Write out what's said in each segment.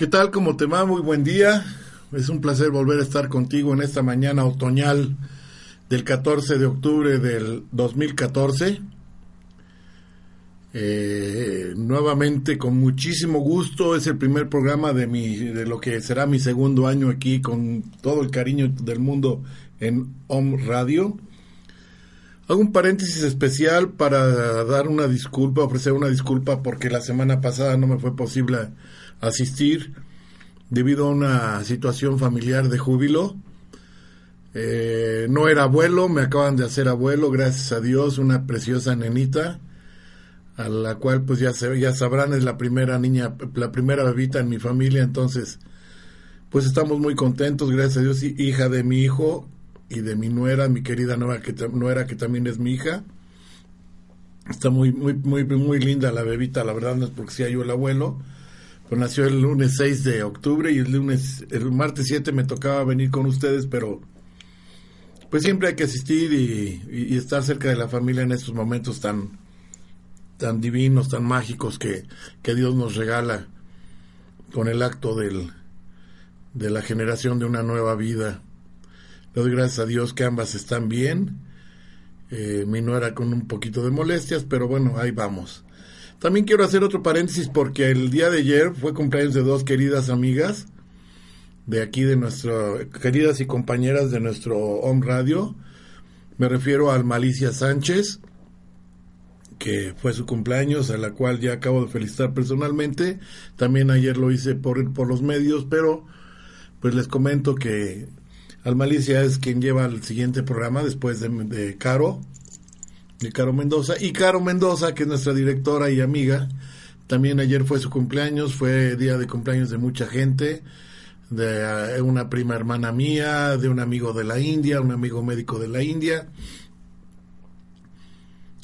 ¿Qué tal? ¿Cómo te va? Muy buen día. Es un placer volver a estar contigo en esta mañana otoñal del 14 de octubre del 2014. Eh, nuevamente con muchísimo gusto es el primer programa de mi de lo que será mi segundo año aquí con todo el cariño del mundo en Home Radio. Hago un paréntesis especial para dar una disculpa, ofrecer una disculpa porque la semana pasada no me fue posible asistir debido a una situación familiar de júbilo. Eh, no era abuelo, me acaban de hacer abuelo, gracias a Dios, una preciosa nenita, a la cual pues ya, se, ya sabrán es la primera niña, la primera bebita en mi familia, entonces pues estamos muy contentos, gracias a Dios, hija de mi hijo y de mi nuera, mi querida nuera que, nuera, que también es mi hija. Está muy, muy, muy, muy linda la bebita, la verdad no es porque sea yo el abuelo pues nació el lunes 6 de octubre y el lunes, el martes 7 me tocaba venir con ustedes, pero pues siempre hay que asistir y, estar cerca de la familia en estos momentos tan, tan divinos, tan mágicos que, que Dios nos regala con el acto del, de la generación de una nueva vida. Le doy gracias a Dios que ambas están bien. Eh, mi nuera con un poquito de molestias, pero bueno, ahí vamos. También quiero hacer otro paréntesis porque el día de ayer fue cumpleaños de dos queridas amigas de aquí de nuestro, queridas y compañeras de nuestro Home Radio. Me refiero al Malicia Sánchez, que fue su cumpleaños, a la cual ya acabo de felicitar personalmente. También ayer lo hice por, por los medios, pero pues les comento que Almalicia es quien lleva el siguiente programa después de, de Caro de Caro Mendoza. Y Caro Mendoza, que es nuestra directora y amiga, también ayer fue su cumpleaños, fue día de cumpleaños de mucha gente, de eh, una prima hermana mía, de un amigo de la India, un amigo médico de la India.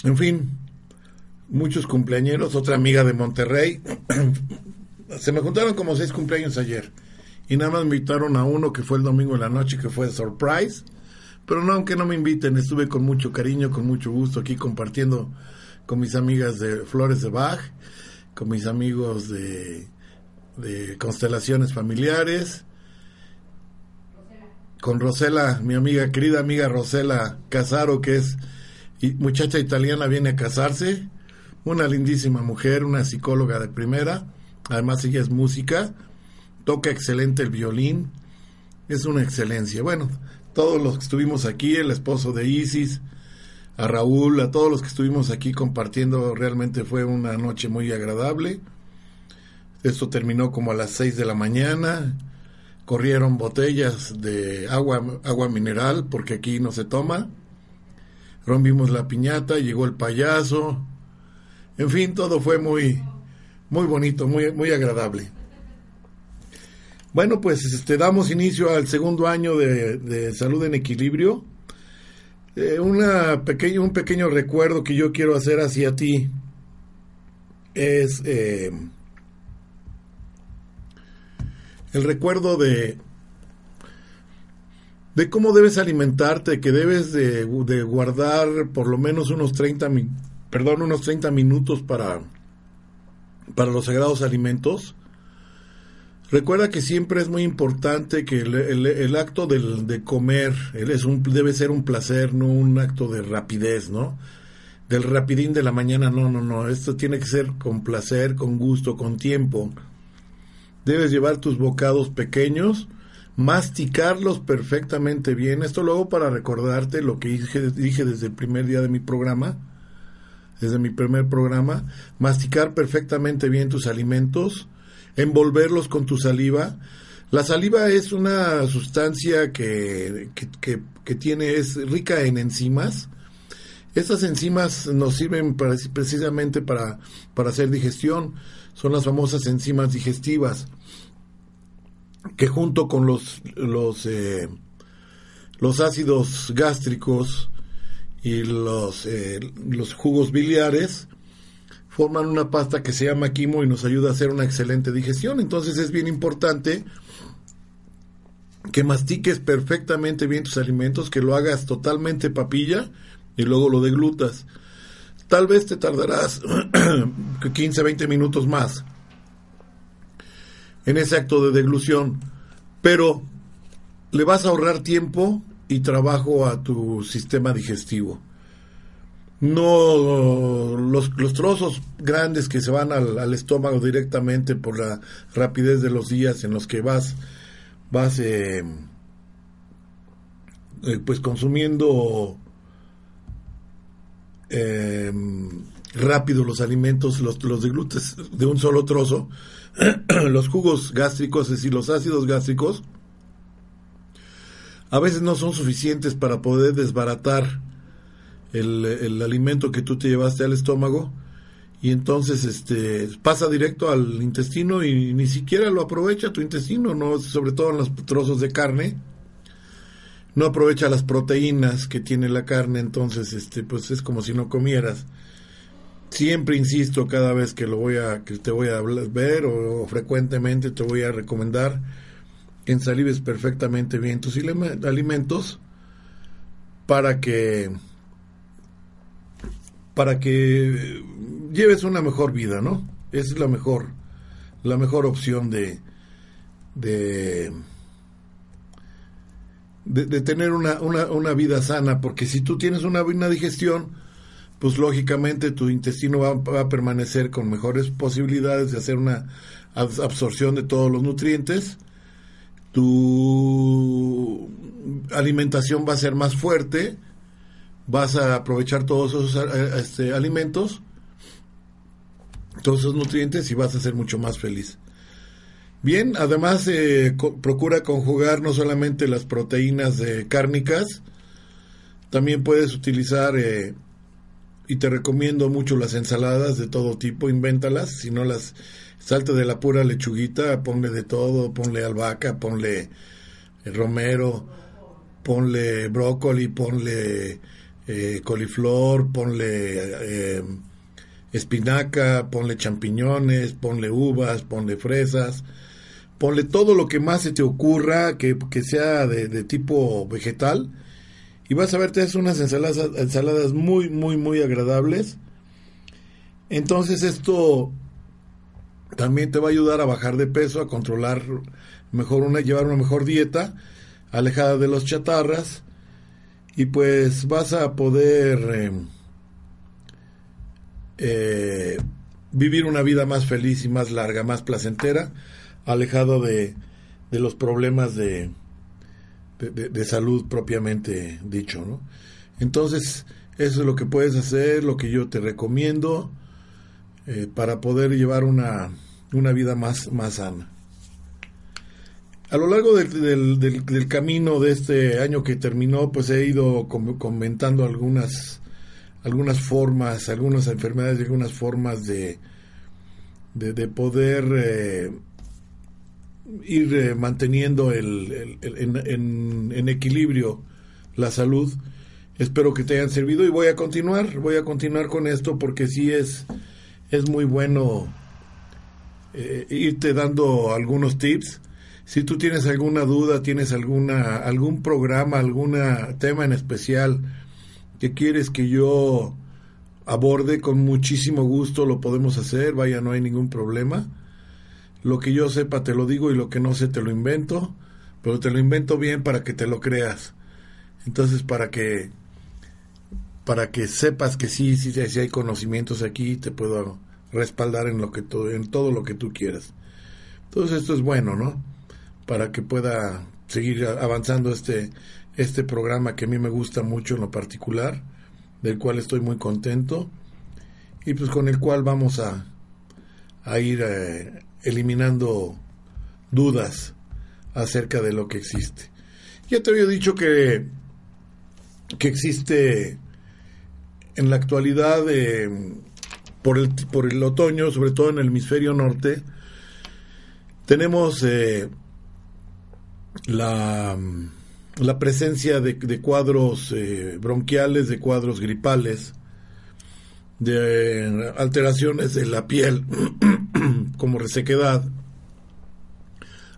En fin, muchos cumpleañeros, otra amiga de Monterrey. Se me juntaron como seis cumpleaños ayer. Y nada más me invitaron a uno que fue el domingo en la noche, que fue Surprise pero no, aunque no me inviten, estuve con mucho cariño, con mucho gusto aquí compartiendo con mis amigas de Flores de Bach, con mis amigos de, de Constelaciones Familiares, con Rosela, mi amiga, querida amiga Rosela Casaro, que es muchacha italiana, viene a casarse, una lindísima mujer, una psicóloga de primera, además ella es música, toca excelente el violín, es una excelencia. Bueno, todos los que estuvimos aquí, el esposo de Isis, a Raúl, a todos los que estuvimos aquí compartiendo, realmente fue una noche muy agradable. Esto terminó como a las 6 de la mañana. Corrieron botellas de agua, agua mineral, porque aquí no se toma. Rompimos la piñata, llegó el payaso. En fin, todo fue muy, muy bonito, muy, muy agradable. Bueno, pues este, damos inicio al segundo año de, Salud en Equilibrio. Eh, un pequeño recuerdo que yo quiero hacer hacia ti es eh, el recuerdo de, de cómo debes alimentarte, que debes de, guardar por lo menos unos 30, perdón, unos 30 minutos para, para los sagrados alimentos Recuerda que siempre es muy importante que el, acto del, de comer es un, debe ser un placer, no un acto de rapidez, ¿no? Del rapidín de la mañana, no, no, no. Esto tiene que ser con placer, con gusto, con tiempo. Debes llevar tus bocados pequeños, masticarlos perfectamente bien. Esto luego para recordarte lo que dije, dije desde el primer día de mi programa, desde mi primer programa, masticar perfectamente bien tus alimentos envolverlos con tu saliva. La saliva es una sustancia que, que, tiene, es rica en enzimas. Estas enzimas nos sirven precisamente para, para hacer digestión. Son las famosas enzimas digestivas que junto con los, los, eh, los ácidos gástricos y los, eh, los jugos biliares forman una pasta que se llama quimo y nos ayuda a hacer una excelente digestión. Entonces es bien importante que mastiques perfectamente bien tus alimentos, que lo hagas totalmente papilla y luego lo deglutas. Tal vez te tardarás 15, 20 minutos más en ese acto de deglución, pero le vas a ahorrar tiempo y trabajo a tu sistema digestivo no los, los, trozos grandes que se van al, estómago directamente por la rapidez de los días en los que vas vas eh, eh, pues consumiendo eh, rápido los alimentos los, los glutes de un solo trozo los jugos gástricos es decir los ácidos gástricos a veces no son suficientes para poder desbaratar el, alimento que tú te llevaste al estómago y entonces este pasa directo al intestino y ni siquiera lo aprovecha tu intestino, no sobre todo en los trozos de carne. No aprovecha las proteínas que tiene la carne, entonces este pues es como si no comieras. Siempre insisto cada vez que lo voy a que te voy a ver o, frecuentemente te voy a recomendar ensalives perfectamente bien tus alimentos para que para que lleves una mejor vida, ¿no? Es la mejor, la mejor opción de, de, tener una, una, una, vida sana, porque si tú tienes una buena digestión, pues lógicamente tu intestino va, va, a permanecer con mejores posibilidades de hacer una absorción de todos los nutrientes, tu alimentación va a ser más fuerte, vas a aprovechar todos esos eh, este, alimentos, todos esos nutrientes y vas a ser mucho más feliz. Bien, además eh, procura conjugar no solamente las proteínas de cárnicas, también puedes utilizar, eh, y te recomiendo mucho las ensaladas de todo tipo, invéntalas, si no las salte de la pura lechuguita, ponle de todo, ponle albahaca, ponle romero, ponle brócoli, ponle eh, coliflor, ponle eh, espinaca, ponle champiñones, ponle uvas, ponle fresas, ponle todo lo que más se te ocurra que, sea de, tipo vegetal. Y vas a ver, te haces unas ensaladas, ensaladas muy, muy, muy agradables. Entonces esto también te va a ayudar a bajar de peso, a controlar mejor una, llevar una mejor dieta, alejada de los chatarras y pues vas a poder eh, eh, vivir una vida más feliz y más larga, más placentera, alejado de, de los problemas de, de, salud propiamente dicho, ¿no? Entonces, eso es lo que puedes hacer, lo que yo te recomiendo eh, para poder llevar una, una vida más, más sana. A lo largo del, del, camino de este año que terminó, pues he ido comentando algunas, algunas formas, algunas enfermedades y algunas formas de, de, poder eh, ir eh, manteniendo el, en, en, equilibrio la salud. Espero que te hayan servido y voy a continuar, voy a continuar con esto porque sí es, es muy bueno eh, irte dando algunos tips si tú tienes alguna duda, tienes alguna algún programa, algún tema en especial que quieres que yo aborde con muchísimo gusto, lo podemos hacer, vaya, no hay ningún problema. lo que yo sepa te lo digo y lo que no sé te lo invento, pero te lo invento bien para que te lo creas. Entonces, para que para que sepas que sí, sí, sí hay conocimientos aquí, te puedo respaldar en lo que en todo lo que tú quieras. Entonces esto es bueno, ¿no? Para que pueda seguir avanzando este este programa que a mí me gusta mucho en lo particular, del cual estoy muy contento y pues con el cual vamos a, a ir eh, eliminando dudas acerca de lo que existe. Ya te había dicho que, que existe en la actualidad, eh, por, el, por el otoño, sobre todo en el hemisferio norte, tenemos eh, la, la, presencia de, cuadros eh, bronquiales, de cuadros gripales, de alteraciones de la piel, como resequedad,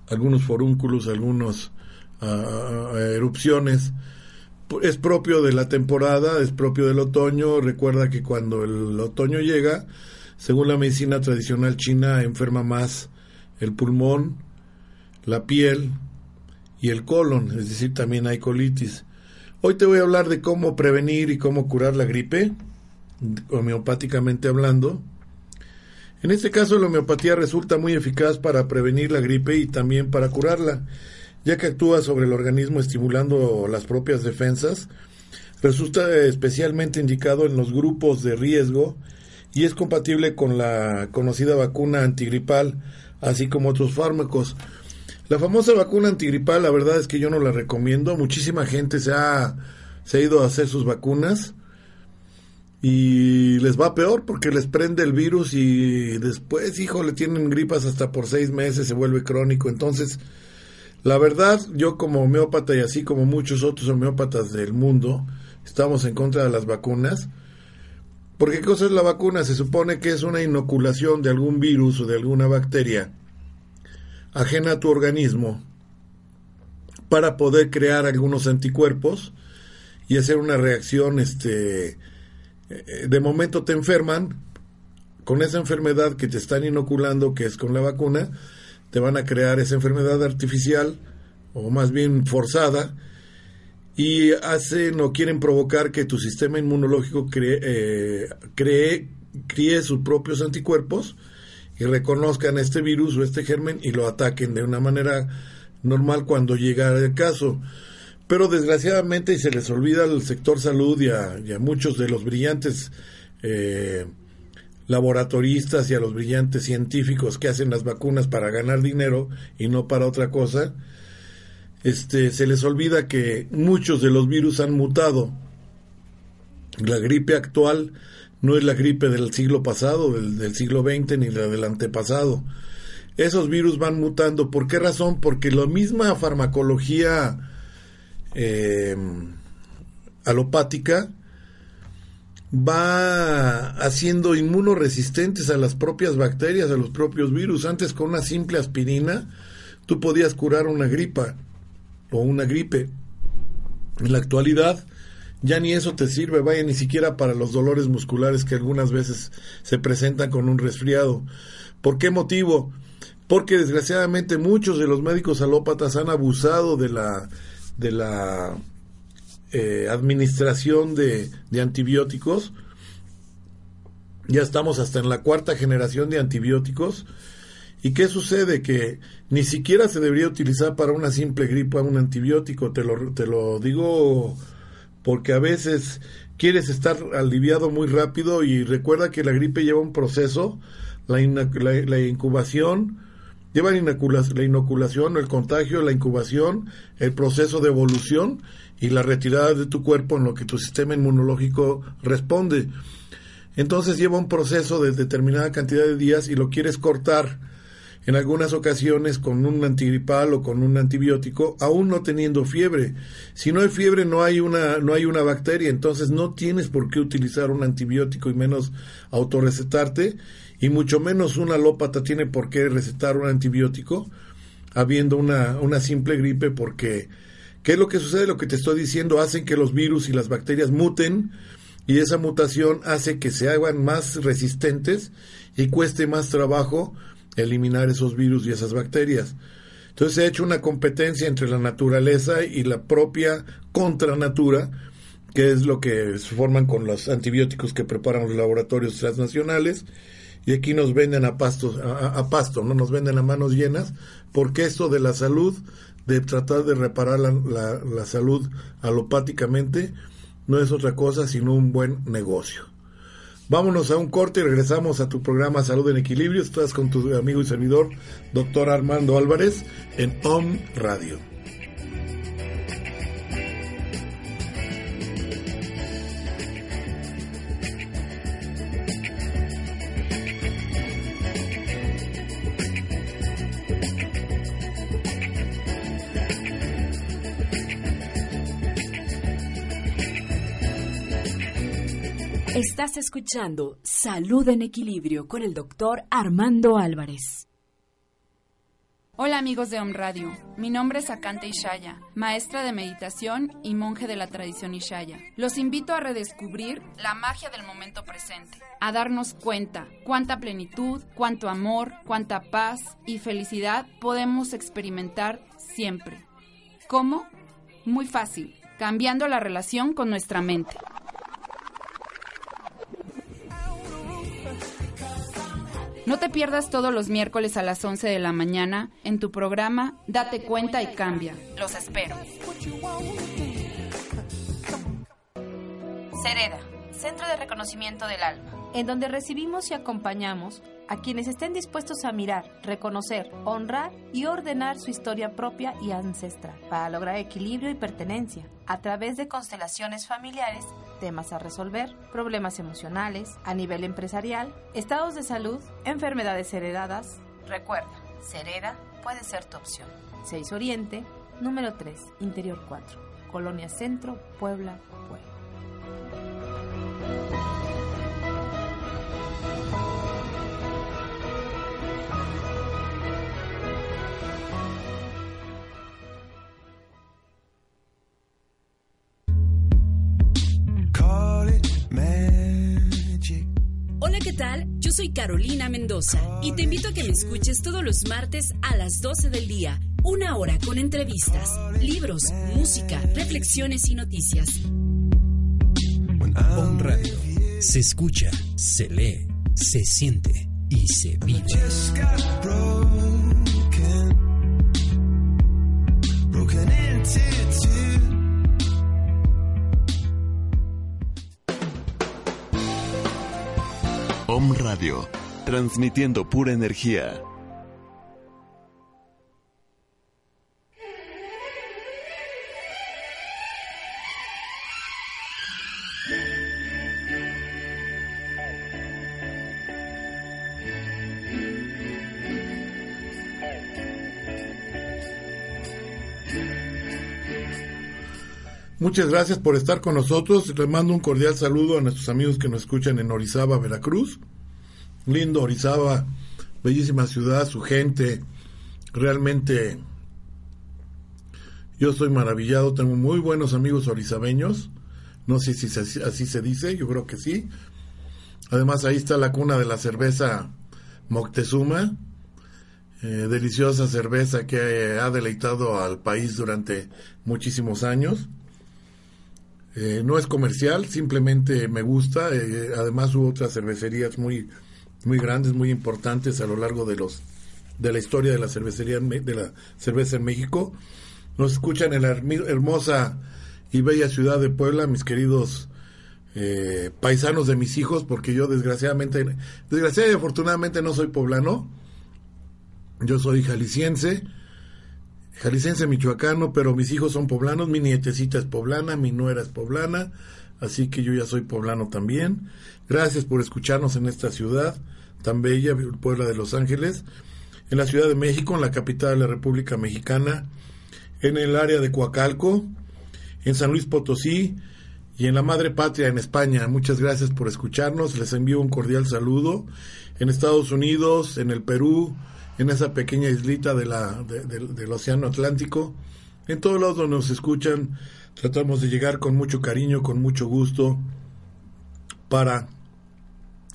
algunos forúnculos, algunas ah, ah, erupciones. Es propio de la temporada, es propio del otoño. Recuerda que cuando el otoño llega, según la medicina tradicional china, enferma más el pulmón, la piel y el colon, es decir, también hay colitis. Hoy te voy a hablar de cómo prevenir y cómo curar la gripe, homeopáticamente hablando. En este caso, la homeopatía resulta muy eficaz para prevenir la gripe y también para curarla, ya que actúa sobre el organismo estimulando las propias defensas. Resulta especialmente indicado en los grupos de riesgo y es compatible con la conocida vacuna antigripal, así como otros fármacos. La famosa vacuna antigripal, la verdad es que yo no la recomiendo. Muchísima gente se ha, ido a hacer sus vacunas y les va peor porque les prende el virus y después, hijo, le tienen gripas hasta por seis meses, se vuelve crónico. Entonces, la verdad, yo como homeópata y así como muchos otros homeópatas del mundo, estamos en contra de las vacunas. Porque ¿qué cosa es la vacuna? Se supone que es una inoculación de algún virus o de alguna bacteria ajena a tu organismo para poder crear algunos anticuerpos y hacer una reacción, este, eh, de momento te enferman, con esa enfermedad que te están inoculando, que es con la vacuna, te van a crear esa enfermedad artificial, o más bien forzada, y hacen o quieren provocar que tu sistema inmunológico cree, eh, cree, críe sus propios anticuerpos y reconozcan este virus o este germen y lo ataquen de una manera normal cuando llega el caso. Pero desgraciadamente y se les olvida al sector salud y a, muchos de los brillantes eh, laboratoristas y a los brillantes científicos que hacen las vacunas para ganar dinero y no para otra cosa, este, se les olvida que muchos de los virus han mutado. La gripe actual no es la gripe del siglo pasado, del, siglo XX, ni la del antepasado. Esos virus van mutando. ¿Por qué razón? Porque la misma farmacología eh, alopática va haciendo inmunoresistentes a las propias bacterias, a los propios virus. Antes con una simple aspirina tú podías curar una gripa o una gripe. En la actualidad ya ni eso te sirve, vaya, ni siquiera para los dolores musculares que algunas veces se presentan con un resfriado. ¿Por qué motivo? Porque desgraciadamente muchos de los médicos alópatas han abusado de la, de la eh, administración de, de antibióticos. Ya estamos hasta en la cuarta generación de antibióticos. ¿Y qué sucede? Que ni siquiera se debería utilizar para una simple gripa un antibiótico. Te lo, te lo digo porque a veces quieres estar aliviado muy rápido y recuerda que la gripe lleva un proceso, la, incubación, lleva la, la inoculación, el contagio, la incubación, el proceso de evolución y la retirada de tu cuerpo en lo que tu sistema inmunológico responde. Entonces lleva un proceso de determinada cantidad de días y lo quieres cortar en algunas ocasiones con un antigripal o con un antibiótico, aún no teniendo fiebre. Si no hay fiebre no hay una, no hay una bacteria, entonces no tienes por qué utilizar un antibiótico y menos autorrecetarte, y mucho menos un alópata tiene por qué recetar un antibiótico habiendo una, una simple gripe porque ¿qué es lo que sucede? Lo que te estoy diciendo hacen que los virus y las bacterias muten y esa mutación hace que se hagan más resistentes y cueste más trabajo eliminar esos virus y esas bacterias. Entonces se ha hecho una competencia entre la naturaleza y la propia contranatura, que es lo que se forman con los antibióticos que preparan los laboratorios transnacionales. Y aquí nos venden a, pasto, a, pasto, no nos venden a manos llenas, porque esto de la salud, de tratar de reparar la, la salud alopáticamente, no es otra cosa sino un buen negocio. Vámonos a un corte y regresamos a tu programa Salud en Equilibrio. Estás con tu amigo y servidor, doctor Armando Álvarez, en OM Radio. Escuchando Salud en Equilibrio con el doctor Armando Álvarez. Hola amigos de Om Radio, mi nombre es Akante Ishaya, maestra de meditación y monje de la tradición Ishaya. Los invito a redescubrir la magia del momento presente, a darnos cuenta cuánta plenitud, cuánto amor, cuánta paz y felicidad podemos experimentar siempre. ¿Cómo? Muy fácil, cambiando la relación con nuestra mente. No te pierdas todos los miércoles a las 11 de la mañana en tu programa Date cuenta y cambia. Los espero. Cereda, Centro de Reconocimiento del Alma, en donde recibimos y acompañamos a quienes estén dispuestos a mirar, reconocer, honrar y ordenar su historia propia y ancestral para lograr equilibrio y pertenencia a través de constelaciones familiares temas a resolver, problemas emocionales, a nivel empresarial, estados de salud, enfermedades heredadas. Recuerda, Cereda puede ser tu opción. 6 Oriente, número 3, Interior 4, Colonia Centro, Puebla, Puebla. Soy Carolina Mendoza y te invito a que me escuches todos los martes a las 12 del día, una hora con entrevistas, libros, música, reflexiones y noticias. On Radio. Se escucha, se lee, se siente y se vive. Om Radio, transmitiendo pura energía. Muchas gracias por estar con nosotros. Les mando un cordial saludo a nuestros amigos que nos escuchan en Orizaba, Veracruz. Lindo Orizaba, bellísima ciudad, su gente. Realmente yo estoy maravillado. Tengo muy buenos amigos orizabeños. No sé si así se dice, yo creo que sí. Además ahí está la cuna de la cerveza Moctezuma. Eh, deliciosa cerveza que ha deleitado al país durante muchísimos años. Eh, no es comercial, simplemente me gusta. Eh, además hubo otras cervecerías muy, muy grandes, muy importantes a lo largo de los de la historia de la cervecería de la cerveza en México. Nos escuchan en la hermosa y bella ciudad de Puebla, mis queridos eh, paisanos de mis hijos, porque yo desgraciadamente, desgraciadamente y afortunadamente no soy poblano. Yo soy jalisciense jalisciense michoacano, pero mis hijos son poblanos, mi nietecita es poblana, mi nuera es poblana, así que yo ya soy poblano también. Gracias por escucharnos en esta ciudad tan bella, Puebla de Los Ángeles, en la Ciudad de México, en la capital de la República Mexicana, en el área de Coacalco, en San Luis Potosí y en la Madre Patria en España. Muchas gracias por escucharnos, les envío un cordial saludo. En Estados Unidos, en el Perú, en esa pequeña islita de la, del Océano Atlántico. En todos lados donde nos escuchan, tratamos de llegar con mucho cariño, con mucho gusto, para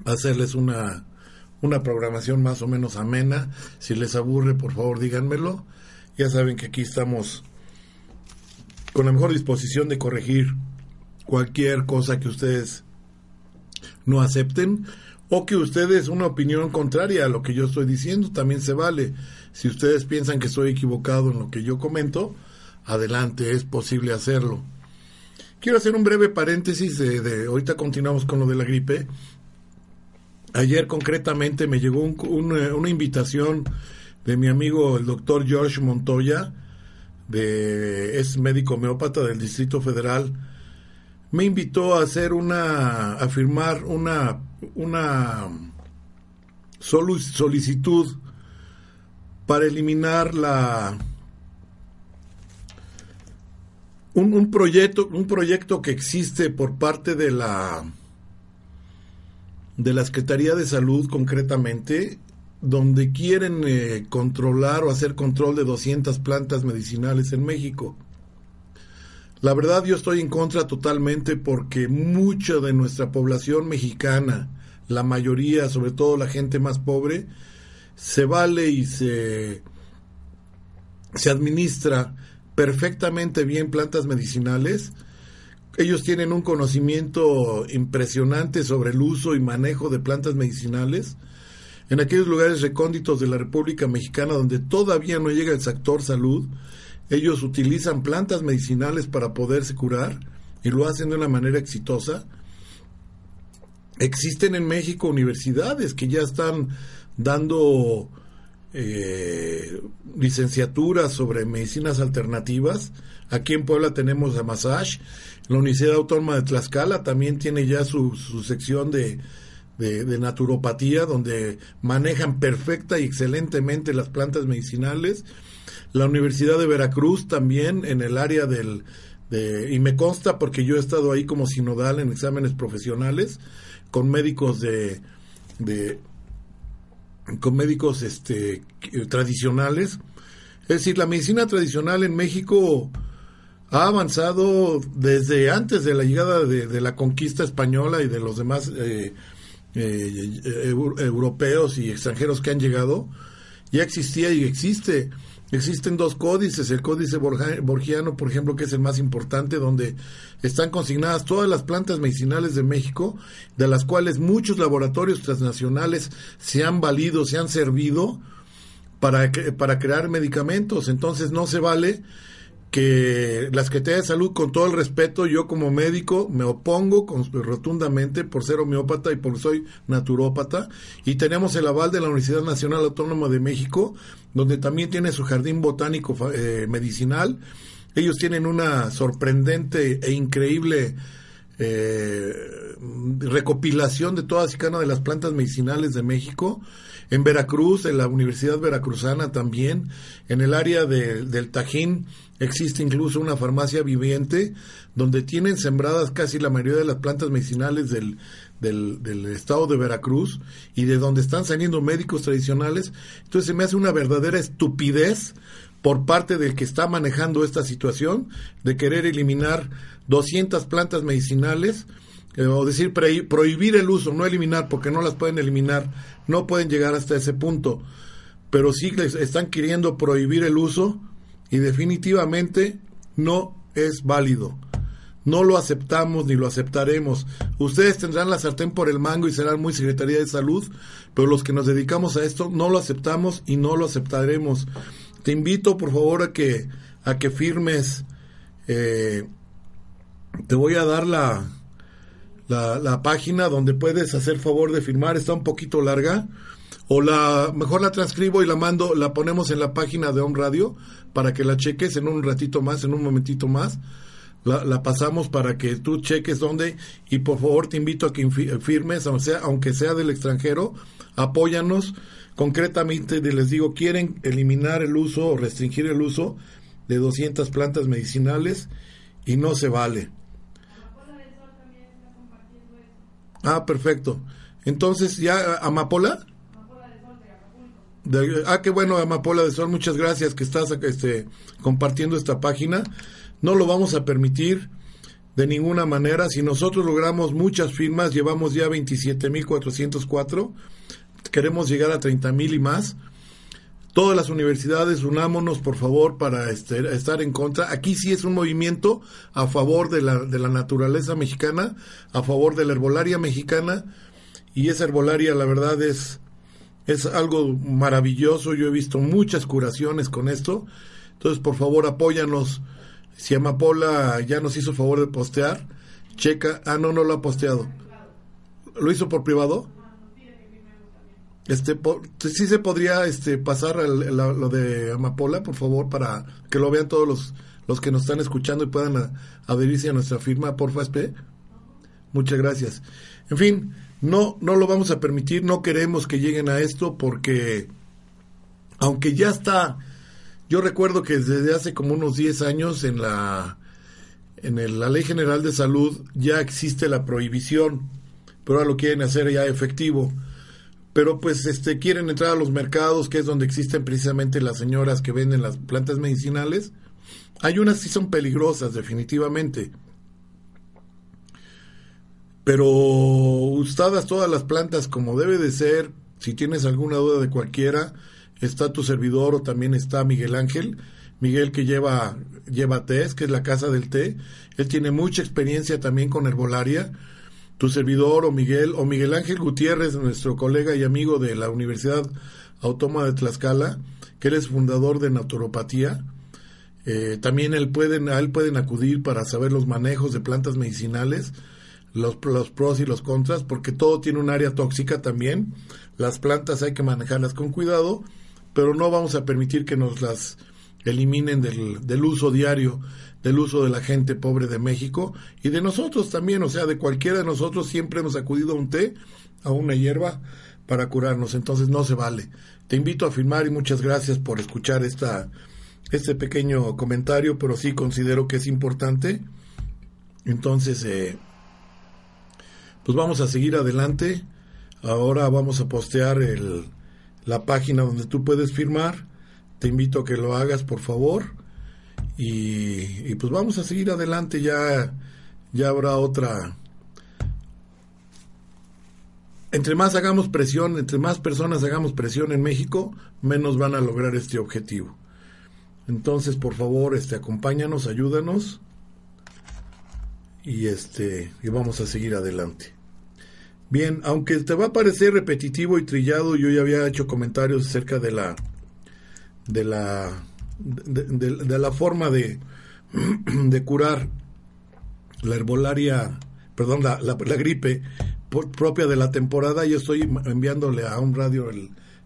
hacerles una, una programación más o menos amena. Si les aburre, por favor, díganmelo. Ya saben que aquí estamos con la mejor disposición de corregir cualquier cosa que ustedes no acepten o que ustedes una opinión contraria a lo que yo estoy diciendo también se vale. Si ustedes piensan que estoy equivocado en lo que yo comento, adelante, es posible hacerlo. Quiero hacer un breve paréntesis de, ahorita continuamos con lo de la gripe. Ayer concretamente me llegó una invitación de mi amigo el doctor George Montoya, de, es médico homeópata del Distrito Federal, me invitó a hacer una, a firmar una, una solicitud para eliminar la un, un, proyecto un proyecto que existe por parte de la de la Secretaría de Salud concretamente donde quieren eh, controlar o hacer control de 200 plantas medicinales en México. La verdad yo estoy en contra totalmente porque mucha de nuestra población mexicana, la mayoría, sobre todo la gente más pobre, se vale y se, se administra perfectamente bien plantas medicinales. Ellos tienen un conocimiento impresionante sobre el uso y manejo de plantas medicinales en aquellos lugares recónditos de la República Mexicana donde todavía no llega el sector salud, ellos utilizan plantas medicinales para poderse curar y lo hacen de una manera exitosa. Existen en México universidades que ya están dando eh, licenciaturas sobre medicinas alternativas. Aquí en Puebla tenemos a Massage. La Universidad Autónoma de Tlaxcala también tiene ya su sección de, de, naturopatía, donde manejan perfecta y excelentemente las plantas medicinales. La Universidad de Veracruz también en el área del... De, y me consta porque yo he estado ahí como sinodal en exámenes profesionales con médicos de, de con médicos este tradicionales es decir la medicina tradicional en México ha avanzado desde antes de la llegada de, la conquista española y de los demás eh, eh, europeos y extranjeros que han llegado, ya existía y existe. Existen dos códices, el códice borgiano, por ejemplo, que es el más importante, donde están consignadas todas las plantas medicinales de México, de las cuales muchos laboratorios transnacionales se han valido, se han servido para, para crear medicamentos. Entonces no se vale que la Secretaría de Salud, con todo el respeto, yo como médico me opongo rotundamente por ser homeópata y porque soy naturópata, y tenemos el aval de la Universidad Nacional Autónoma de México, donde también tiene su jardín botánico eh, medicinal. Ellos tienen una sorprendente e increíble eh, recopilación de todas y cada una de las plantas medicinales de México. En Veracruz, en la Universidad Veracruzana también, en el área del Tajín, Existe incluso una farmacia viviente donde tienen sembradas casi la mayoría de las plantas medicinales del, del, estado de Veracruz y de donde están saliendo médicos tradicionales. Entonces se me hace una verdadera estupidez por parte del que está manejando esta situación de querer eliminar 200 plantas medicinales eh, o decir prohibir el uso, no eliminar porque no las pueden eliminar, no pueden llegar hasta ese punto, pero sí les están queriendo prohibir el uso y definitivamente no es válido. No lo aceptamos ni lo aceptaremos. Ustedes tendrán la sartén por el mango y serán muy Secretaría de Salud, pero los que nos dedicamos a esto no lo aceptamos y no lo aceptaremos. Te invito por favor a que a que firmes. Eh, te voy a dar la, la, página donde puedes hacer favor de firmar. Está un poquito larga o la mejor la transcribo y la mando, la ponemos en la página de Home Radio para que la cheques en un ratito más, en un momentito más. La, pasamos para que tú cheques dónde y por favor te invito a que firmes, sea, aunque sea del extranjero, apóyanos. Concretamente, les digo, quieren eliminar el uso o restringir el uso de 200 plantas medicinales y no se vale. Ah, perfecto. Entonces, ¿ya Amapola? ah, qué bueno, Amapola de Sol, muchas gracias que estás este, compartiendo esta página. No lo vamos a permitir de ninguna manera. Si nosotros logramos muchas firmas, llevamos ya 27.404, queremos llegar a 30 mil y más. Todas las universidades, unámonos por favor para este, estar en contra. Aquí sí es un movimiento a favor de la, de la naturaleza mexicana, a favor de la herbolaria mexicana. Y esa herbolaria, la verdad, es, es algo maravilloso. Yo he visto muchas curaciones con esto. Entonces, por favor, apóyanos. Si Amapola ya nos hizo favor de postear, checa. Ah, no, no lo ha posteado. ¿Lo hizo por privado? Este, sí se podría este, pasar lo de Amapola, por favor, para que lo vean todos los, los que nos están escuchando y puedan adherirse a nuestra firma, porfa, SP. Muchas gracias. En fin, no, no lo vamos a permitir, no queremos que lleguen a esto porque, aunque ya está, yo recuerdo que desde hace como unos 10 años en la, en la Ley General de Salud ya existe la prohibición, pero ahora lo quieren hacer ya efectivo. Pero pues este quieren entrar a los mercados que es donde existen precisamente las señoras que venden las plantas medicinales. Hay unas que sí son peligrosas definitivamente. Pero usadas todas las plantas como debe de ser si tienes alguna duda de cualquiera está tu servidor o también está Miguel Ángel Miguel que lleva lleva TES que es la casa del té él tiene mucha experiencia también con herbolaria tu servidor o Miguel o Miguel Ángel Gutiérrez, nuestro colega y amigo de la Universidad Autónoma de Tlaxcala, que él es fundador de naturopatía. Eh, también él pueden, a él pueden acudir para saber los manejos de plantas medicinales, los, los pros y los contras, porque todo tiene un área tóxica también. Las plantas hay que manejarlas con cuidado, pero no vamos a permitir que nos las eliminen del, del uso diario del uso de la gente pobre de México y de nosotros también, o sea, de cualquiera de nosotros siempre hemos acudido a un té, a una hierba para curarnos, entonces no se vale. Te invito a firmar y muchas gracias por escuchar esta este pequeño comentario, pero sí considero que es importante. Entonces, eh, pues vamos a seguir adelante. Ahora vamos a postear el, la página donde tú puedes firmar. Te invito a que lo hagas, por favor. Y, pues vamos a seguir adelante, ya, ya habrá otra. Entre más hagamos presión, entre más personas hagamos presión en México, menos van a lograr este objetivo. Entonces, por favor, este, acompáñanos, ayúdanos y este y vamos a seguir adelante. Bien, aunque te va a parecer repetitivo y trillado, yo ya había hecho comentarios acerca de la de la de, la forma de, de curar la herbolaria, perdón, la, gripe propia de la temporada. Yo estoy enviándole a un radio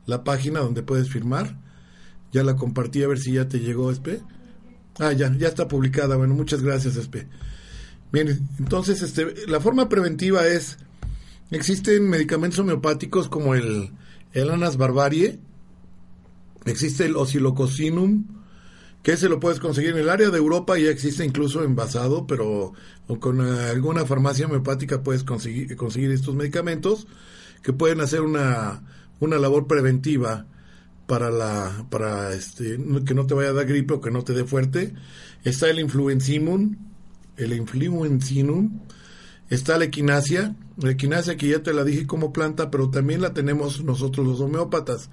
la página donde puedes firmar. Ya la compartí a ver si ya te llegó, Espe. Ah, ya, ya está publicada. Bueno, muchas gracias, Espe. Bien, entonces, este, la forma preventiva es, existen medicamentos homeopáticos como el, el Anas barbarie, existe el Oscilocosinum, que ese lo puedes conseguir en el área de Europa, ya existe incluso envasado, pero con alguna farmacia homeopática puedes conseguir, conseguir estos medicamentos que pueden hacer una, una labor preventiva para la para este que no te vaya a dar gripe o que no te dé fuerte. Está el influenzimum, el influencinum, está la equinacia, la equinacia que ya te la dije como planta, pero también la tenemos nosotros los homeópatas.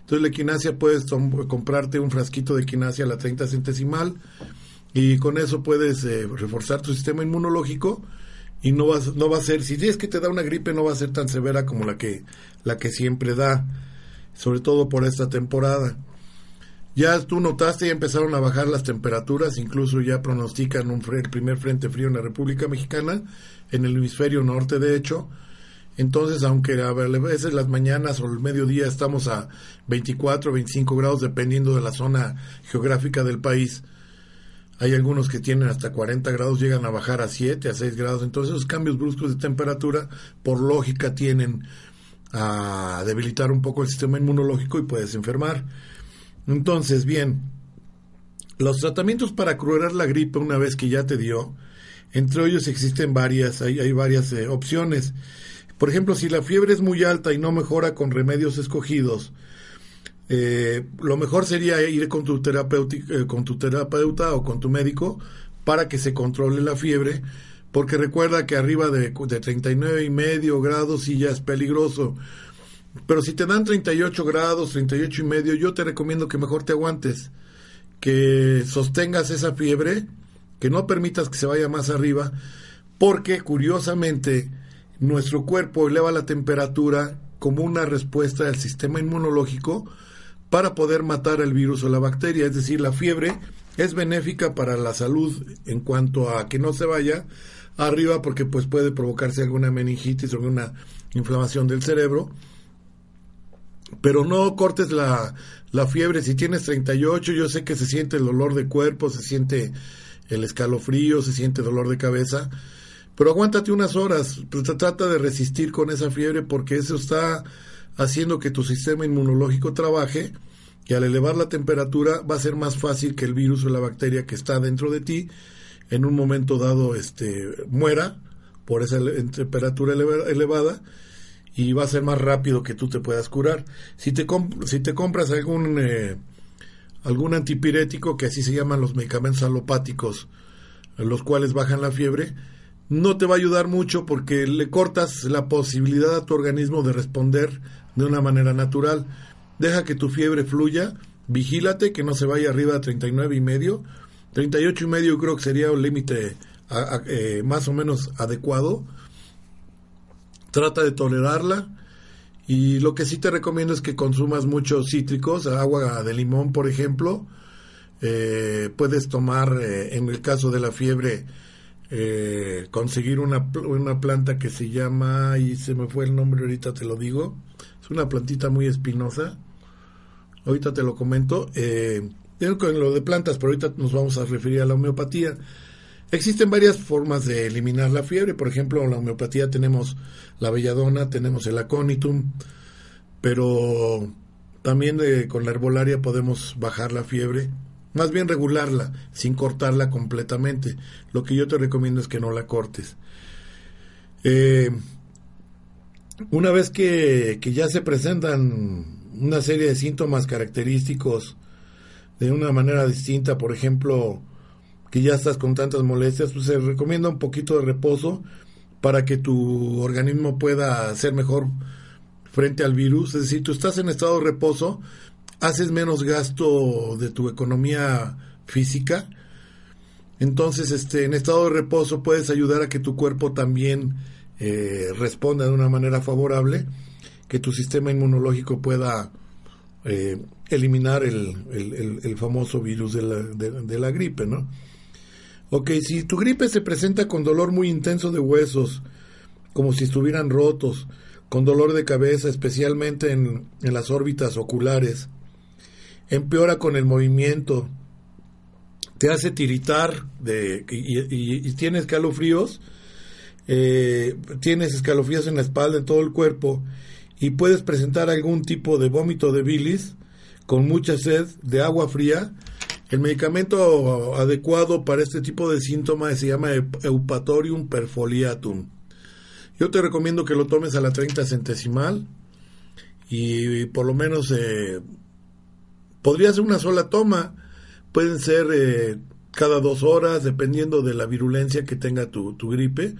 Entonces la equinacia puedes comprarte un frasquito de equinacia a la 30 centesimal y con eso puedes eh, reforzar tu sistema inmunológico y no, no va a ser, si es que te da una gripe no va a ser tan severa como la que, la que siempre da, sobre todo por esta temporada. Ya tú notaste, ya empezaron a bajar las temperaturas, incluso ya pronostican un el primer frente frío en la República Mexicana, en el hemisferio norte de hecho, entonces, aunque a veces las mañanas o el mediodía estamos a 24, 25 grados, dependiendo de la zona geográfica del país, hay algunos que tienen hasta 40 grados, llegan a bajar a 7, a 6 grados. Entonces, esos cambios bruscos de temperatura, por lógica, tienen a debilitar un poco el sistema inmunológico y puedes enfermar. Entonces, bien, los tratamientos para curar la gripe una vez que ya te dio, entre ellos existen varias, hay, hay varias eh, opciones. Por ejemplo, si la fiebre es muy alta y no mejora con remedios escogidos, eh, lo mejor sería ir con tu, eh, con tu terapeuta o con tu médico para que se controle la fiebre, porque recuerda que arriba de, de 39 y medio grados sí ya es peligroso. Pero si te dan 38 grados, 38 y medio, yo te recomiendo que mejor te aguantes, que sostengas esa fiebre, que no permitas que se vaya más arriba, porque curiosamente nuestro cuerpo eleva la temperatura como una respuesta del sistema inmunológico para poder matar el virus o la bacteria, es decir, la fiebre es benéfica para la salud en cuanto a que no se vaya arriba porque pues puede provocarse alguna meningitis o alguna inflamación del cerebro. Pero no cortes la, la fiebre. Si tienes 38, yo sé que se siente el dolor de cuerpo, se siente el escalofrío, se siente dolor de cabeza. Pero aguántate unas horas, pues, trata de resistir con esa fiebre porque eso está haciendo que tu sistema inmunológico trabaje y al elevar la temperatura va a ser más fácil que el virus o la bacteria que está dentro de ti en un momento dado este muera por esa temperatura elevada y va a ser más rápido que tú te puedas curar. Si te, si te compras algún, eh, algún antipirético, que así se llaman los medicamentos alopáticos, los cuales bajan la fiebre, no te va a ayudar mucho porque le cortas la posibilidad a tu organismo de responder de una manera natural. Deja que tu fiebre fluya, vigílate que no se vaya arriba de 39 y medio. 38 y medio creo que sería un límite eh, más o menos adecuado. Trata de tolerarla. Y lo que sí te recomiendo es que consumas muchos cítricos, agua de limón, por ejemplo. Eh, puedes tomar, eh, en el caso de la fiebre, conseguir una, una planta que se llama, y se me fue el nombre, ahorita te lo digo, es una plantita muy espinosa. Ahorita te lo comento. Eh, con lo de plantas, pero ahorita nos vamos a referir a la homeopatía. Existen varias formas de eliminar la fiebre. Por ejemplo, en la homeopatía tenemos la belladona, tenemos el aconitum, pero también con la herbolaria podemos bajar la fiebre, más bien regularla, sin cortarla completamente. Lo que yo te recomiendo es que no la cortes. Eh, una vez que, ya se presentan una serie de síntomas característicos de una manera distinta, por ejemplo, que ya estás con tantas molestias, pues se recomienda un poquito de reposo para que tu organismo pueda ser mejor frente al virus. Es decir, tú estás en estado de reposo, haces menos gasto de tu economía física. Entonces, este, en estado de reposo puedes ayudar a que tu cuerpo también eh, responda de una manera favorable, que tu sistema inmunológico pueda eh, eliminar el, famoso virus de la, de, la gripe, ¿no? Ok, si tu gripe se presenta con dolor muy intenso de huesos, como si estuvieran rotos, con dolor de cabeza, especialmente en, las órbitas oculares, empeora con el movimiento, te hace tiritar de, y, y, tienes calofríos, eh, tienes escalofríos en la espalda, en todo el cuerpo, y puedes presentar algún tipo de vómito de bilis con mucha sed de agua fría, el medicamento adecuado para este tipo de síntomas se llama Eupatorium perfoliatum. Yo te recomiendo que lo tomes a la 30 centesimal y por lo menos eh, podría ser una sola toma, pueden ser eh, cada dos horas dependiendo de la virulencia que tenga tu, tu gripe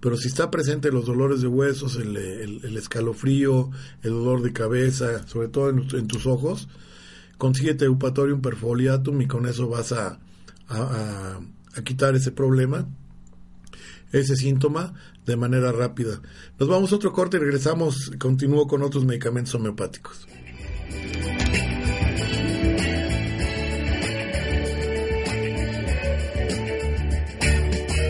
pero si está presente los dolores de huesos, el, escalofrío, el dolor de cabeza, sobre todo en, tus ojos, consíguete Eupatorium perfoliatum y con eso vas a, a, quitar ese problema, ese síntoma, de manera rápida. Nos vamos a otro corte y regresamos, continúo con otros medicamentos homeopáticos.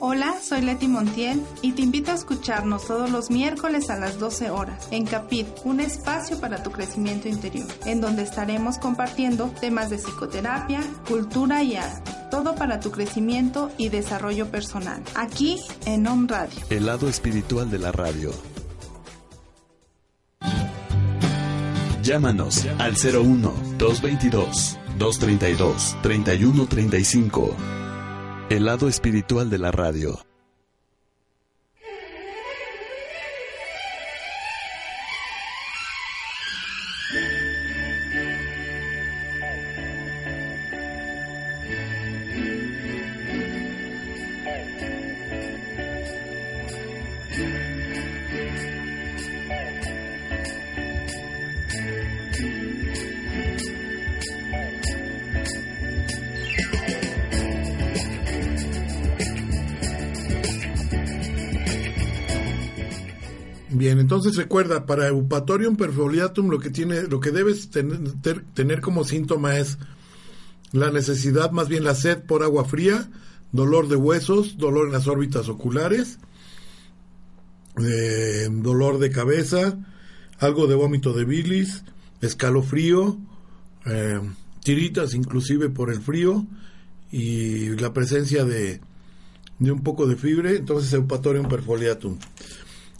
Hola, soy Leti Montiel y te invito a escucharnos todos los miércoles a las 12 horas en Capit, un espacio para tu crecimiento interior, en donde estaremos compartiendo temas de psicoterapia, cultura y arte, todo para tu crecimiento y desarrollo personal, aquí en Home Radio. El lado espiritual de la radio. Llámanos al 01 222 232 3135 el lado espiritual de la radio. Entonces recuerda, para Eupatorium perfoliatum lo que tiene, lo que debes tener, como síntoma es la necesidad, más bien la sed por agua fría, dolor de huesos, dolor en las órbitas oculares, eh, dolor de cabeza, algo de vómito de bilis, escalofrío, eh, tiritas inclusive por el frío y la presencia de, de un poco de fiebre, entonces Eupatorium perfoliatum.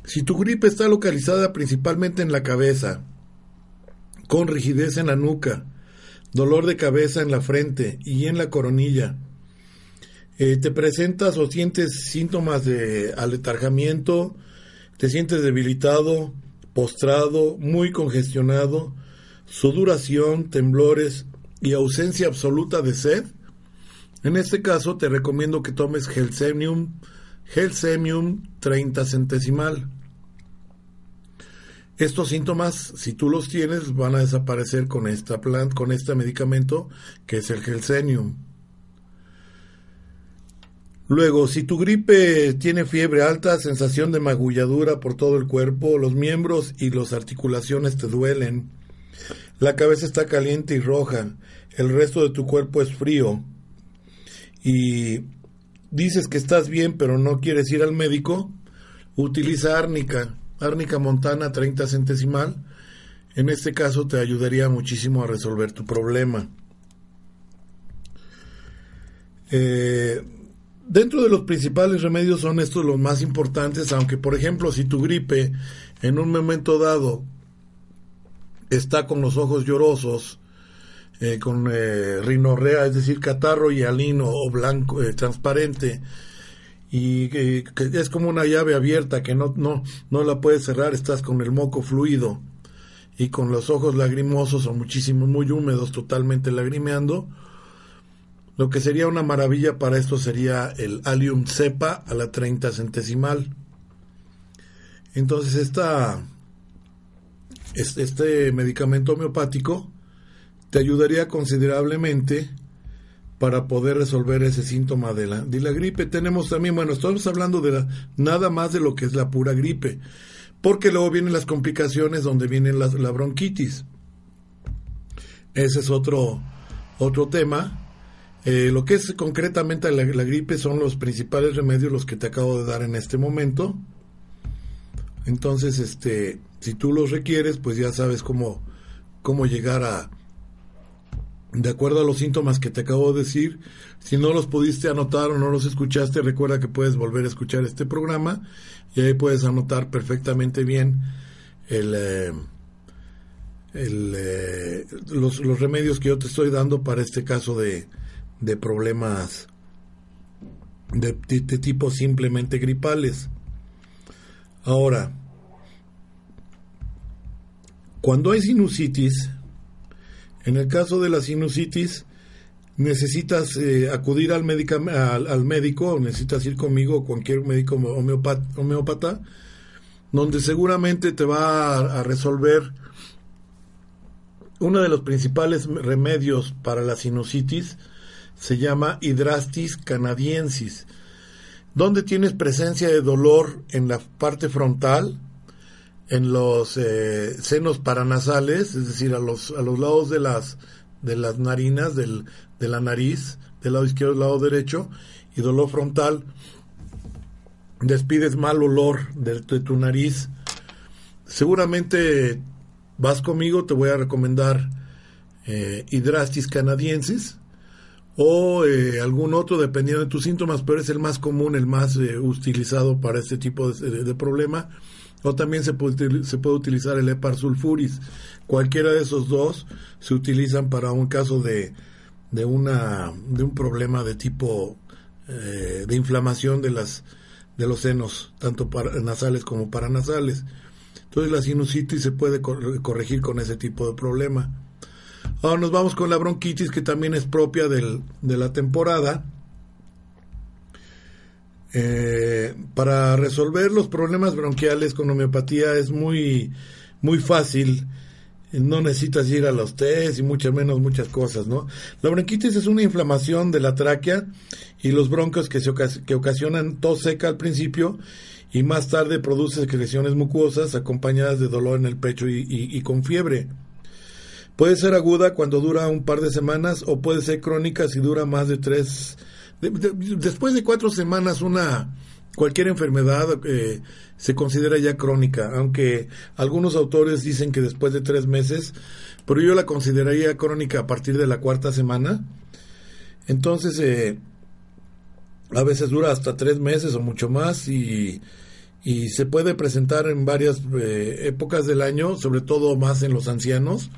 Si tu gripe está localizada principalmente en la cabeza, con rigidez en la nuca, dolor de cabeza en la frente y en la coronilla, eh, te presentas o sientes síntomas de aletargamiento, te sientes debilitado, postrado, muy congestionado, sudoración, temblores y ausencia absoluta de sed, en este caso te recomiendo que tomes Gelsemium, Gelsemium 30 centesimal. Estos síntomas, si tú los tienes, van a desaparecer con esta plant, con este medicamento que es el Gelsenium. Luego, si tu gripe tiene fiebre alta, sensación de magulladura por todo el cuerpo, los miembros y las articulaciones te duelen, la cabeza está caliente y roja, el resto de tu cuerpo es frío. Y dices que estás bien pero no quieres ir al médico, utiliza árnica árnica montana 30 centesimal. En este caso te ayudaría muchísimo a resolver tu problema. Eh, dentro de los principales remedios son estos los más importantes, aunque por ejemplo si tu gripe en un momento dado está con los ojos llorosos, eh, con eh, rinorrea, es decir, catarro y alino o blanco, transparente, y que, es como una llave abierta que no, no, no la puedes cerrar, estás con el moco fluido y con los ojos lagrimosos o muchísimos, muy húmedos, totalmente lagrimeando. Lo que sería una maravilla para esto sería el Allium cepa a la 30 centesimal. Entonces esta, este medicamento homeopático te ayudaría considerablemente para poder resolver ese síntoma de la, de la gripe. Tenemos también, bueno, estamos hablando de la, nada más de lo que es la pura gripe, porque luego vienen las complicaciones donde viene la, bronquitis. Ese es otro, otro tema. Eh, lo que es concretamente la, la, gripe son los principales remedios los que te acabo de dar en este momento. Entonces, este, si tú los requieres, pues ya sabes cómo, cómo llegar a, de acuerdo a los síntomas que te acabo de decir. Si no los pudiste anotar o no los escuchaste, recuerda que puedes volver a escuchar este programa y ahí puedes anotar perfectamente bien el, eh, eh, los, remedios que yo te estoy dando para este caso de, de problemas de, de, tipo simplemente gripales. Ahora, cuando hay sinusitis, en el caso de la sinusitis, necesitas eh, acudir al, al, al, médico, necesitas ir conmigo o cualquier médico homeópata, donde seguramente te va a, a, resolver uno de los principales remedios para la sinusitis, se llama hidrastis canadiensis, donde tienes presencia de dolor en la parte frontal, en los eh, senos paranasales, es decir, a los, a los lados de las, de las narinas, del, de la nariz, del lado izquierdo del lado derecho, y dolor frontal. Despides mal olor de, tu nariz. Seguramente vas conmigo, te voy a recomendar eh, Hidrastis canadiensis o eh, algún otro dependiendo de tus síntomas, pero es el más común, el más eh, utilizado para este tipo de, problema. O también se puede, se puede utilizar el Epar sulfuris. Cualquiera de esos dos se utilizan para un caso de, de, una, de un problema de tipo eh, de inflamación de, las, de los senos, tanto para, nasales como paranasales. Entonces la sinusitis se puede corregir con ese tipo de problema. Ahora nos vamos con la bronquitis que también es propia del, de la temporada. Eh, para resolver los problemas bronquiales con homeopatía es muy, muy fácil no necesitas ir a los test y mucho menos muchas cosas, ¿no? La bronquitis es una inflamación de la tráquea y los broncos que, se que ocasionan tos seca al principio y más tarde produce secreciones mucosas acompañadas de dolor en el pecho y, con fiebre. Puede ser aguda cuando dura un par de semanas o puede ser crónica si dura más de tres. Después de cuatro semanas una cualquier enfermedad eh, se considera ya crónica, aunque algunos autores dicen que después de tres meses, pero yo la consideraría crónica a partir de la cuarta semana. Entonces, eh, a veces dura hasta tres meses o mucho más y, y se puede presentar en varias eh, épocas del año, sobre todo más en los ancianos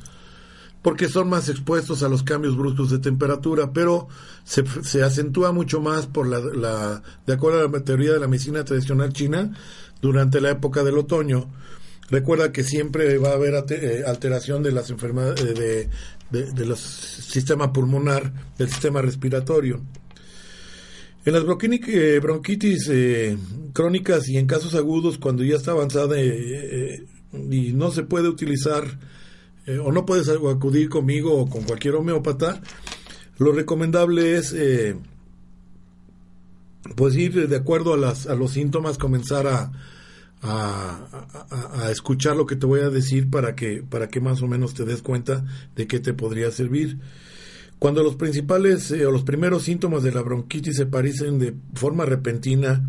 porque son más expuestos a los cambios bruscos de temperatura, pero se, se acentúa mucho más por la, la, de acuerdo a la teoría de la medicina tradicional china, durante la época del otoño. Recuerda que siempre va a haber eh, alteración de las enfermedades eh, de, sistema pulmonar, del sistema respiratorio. En las eh, bronquitis crónicas y en casos agudos, cuando ya está avanzada y no se puede utilizar eh, o no puedes acudir conmigo o con cualquier homeópata, lo recomendable es eh, pues ir de acuerdo a, las, a los síntomas, comenzar a, a, escuchar lo que te voy a decir para que, para que más o menos te des cuenta de qué te podría servir. Cuando los principales eh, o los primeros síntomas de la bronquitis se parecen de forma repentina,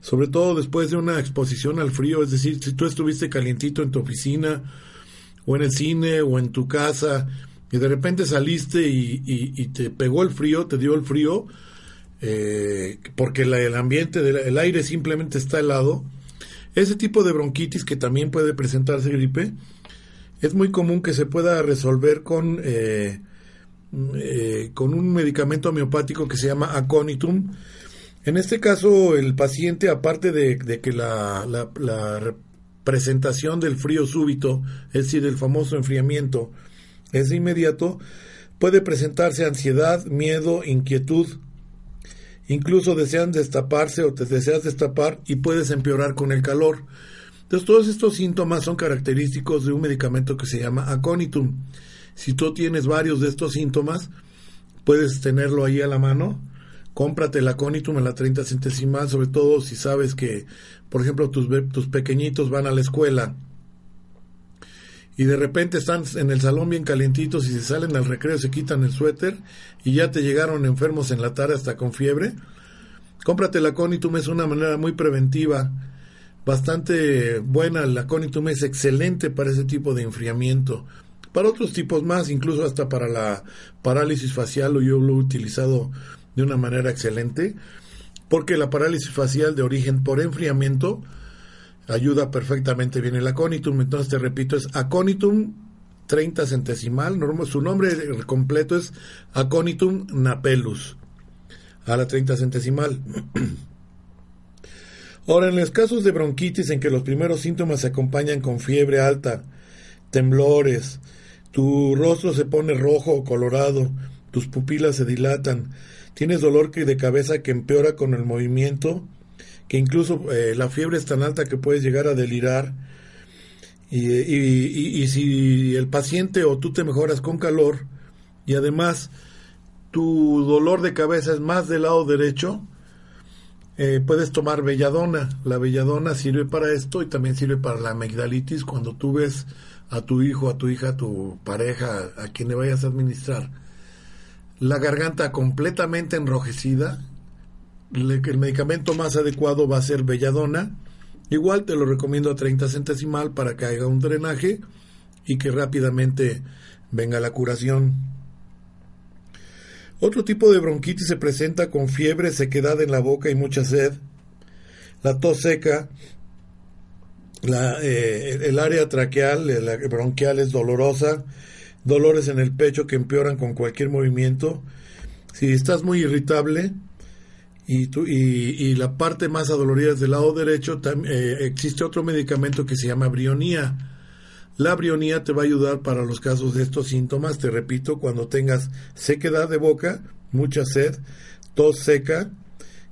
sobre todo después de una exposición al frío, es decir, si tú estuviste calientito en tu oficina, o en el cine o en tu casa y de repente saliste y, te pegó el frío, te dio el frío, eh, porque el ambiente, el aire simplemente está helado, ese tipo de bronquitis que también puede presentarse gripe, es muy común que se pueda resolver con, eh, eh, con un medicamento homeopático que se llama aconitum. En este caso, el paciente, aparte de, que la, la, la presentación del frío súbito, es decir, el famoso enfriamiento, es inmediato, puede presentarse ansiedad, miedo, inquietud, incluso desean destaparse o te deseas destapar y puedes empeorar con el calor. Entonces todos estos síntomas son característicos de un medicamento que se llama aconitum. Si tú tienes varios de estos síntomas, puedes tenerlo ahí a la mano cómprate la Conitum en la 30 centesimal, sobre todo si sabes que, por ejemplo, tus, tus pequeñitos van a la escuela y de repente están en el salón bien calientitos y se salen al recreo, se quitan el suéter y ya te llegaron enfermos en la tarde hasta con fiebre. Cómprate la Conitum, es una manera muy preventiva, bastante buena. La Conitum es excelente para ese tipo de enfriamiento. Para otros tipos más, incluso hasta para la parálisis facial, yo lo he utilizado de una manera excelente, porque la parálisis facial de origen por enfriamiento ayuda perfectamente bien el aconitum. Entonces te repito, es aconitum 30 centesimal. Su nombre completo es aconitum napellus a la 30 centesimal. Ahora, en los casos de bronquitis en que los primeros síntomas se acompañan con fiebre alta, temblores, tu rostro se pone rojo o colorado, tus pupilas se dilatan, tienes dolor de cabeza que empeora con el movimiento, que incluso eh, la fiebre es tan alta que puedes llegar a delirar, y, si el paciente o tú te mejoras con calor, y además tu dolor de cabeza es más del lado derecho, eh, puedes tomar belladona. La belladona sirve para esto y también sirve para la amigdalitis cuando tú ves a tu hijo, a tu hija, a tu pareja, a quien le vayas a administrar, la garganta completamente enrojecida, el medicamento más adecuado va a ser belladona. Igual te lo recomiendo a 30 centesimal para que haga un drenaje y que rápidamente venga la curación. Otro tipo de bronquitis se presenta con fiebre, sequedad en la boca y mucha sed. La tos seca, eh, el área traqueal, la bronquial es dolorosa, dolores en el pecho que empeoran con cualquier movimiento. Si estás muy irritable y, y, la parte más adolorida es del lado derecho, eh, existe otro medicamento que se llama brionía. La brionía te va a ayudar para los casos de estos síntomas, te repito, cuando tengas sequedad de boca, mucha sed, tos seca,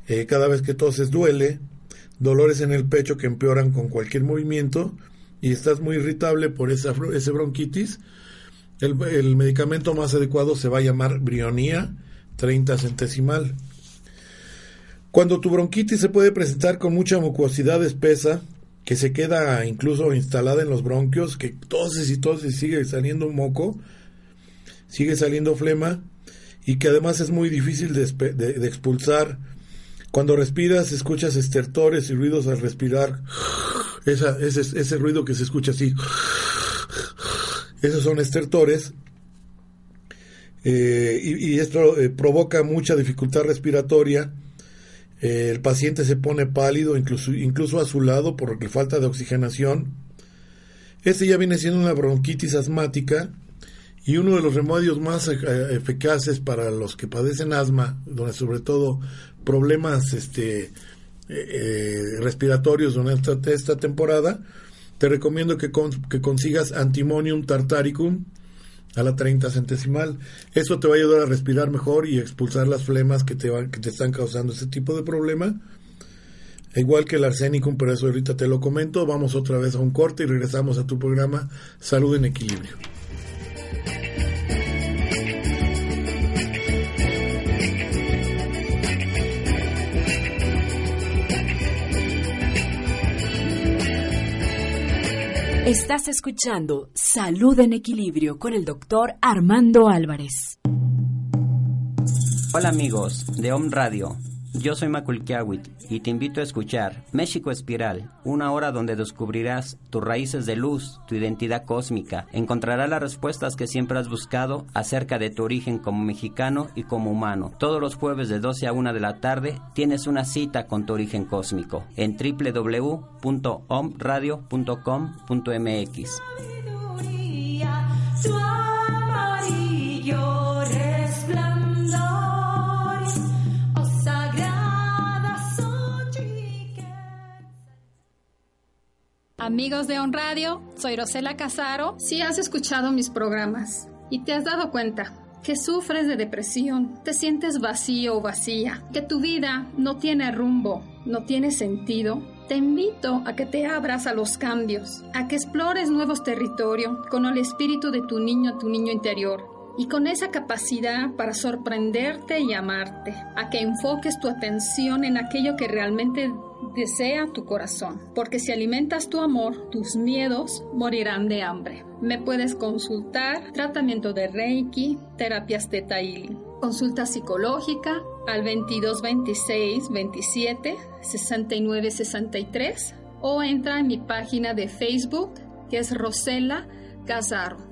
eh, cada vez que toses duele, dolores en el pecho que empeoran con cualquier movimiento y estás muy irritable por esa, ese bronquitis, el, el, medicamento más adecuado se va a llamar Brionía 30 centesimal. Cuando tu bronquitis se puede presentar con mucha mucosidad espesa, que se queda incluso instalada en los bronquios, que toses y toses sigue saliendo moco, sigue saliendo flema y que además es muy difícil de, expulsar cuando respiras, escuchas estertores y ruidos al respirar. Ese, ese ruido que se escucha así. Esos son estertores. Eh, y, esto eh, provoca mucha dificultad respiratoria. Eh, el paciente se pone pálido, incluso, incluso azulado por falta de oxigenación. Este ya viene siendo una bronquitis asmática y uno de los remedios más eficaces para los que padecen asma, donde sobre todo problemas este, respiratorios durante esta, temporada, te recomiendo que, consigas Antimonium tartaricum a la 30 centesimal. Eso te va a ayudar a respirar mejor y expulsar las flemas que te, van, que te están causando ese tipo de problema. Igual que el arsenicum, pero eso ahorita te lo comento. Vamos otra vez a un corte y regresamos a tu programa Salud en Equilibrio. Estás escuchando Salud en Equilibrio con el doctor Armando Álvarez. Hola amigos de Om Radio. Yo soy Maculkiawit y te invito a escuchar México Espiral, una hora donde descubrirás tus raíces de luz, tu identidad cósmica. Encontrarás las respuestas que siempre has buscado acerca de tu origen como mexicano y como humano. Todos los jueves de 12 a 1 de la tarde tienes una cita con tu origen cósmico en www.omradio.com.mx. Amigos de On Radio, soy Rosela Casaro. Si has escuchado mis programas y te has dado cuenta que sufres de depresión, te sientes vacío o vacía, que tu vida no tiene rumbo, no tiene sentido, te invito a que te abras a los cambios, a que explores nuevos territorios con el espíritu de tu niño, tu niño interior, y con esa capacidad para sorprenderte y amarte, a que enfoques tu atención en aquello que realmente desea tu corazón, porque si alimentas tu amor, tus miedos morirán de hambre. Me puedes consultar tratamiento de Reiki, terapias de Healing, consulta psicológica al 22 26 27 69 63 o entra en mi página de Facebook que es Rosela Casaro.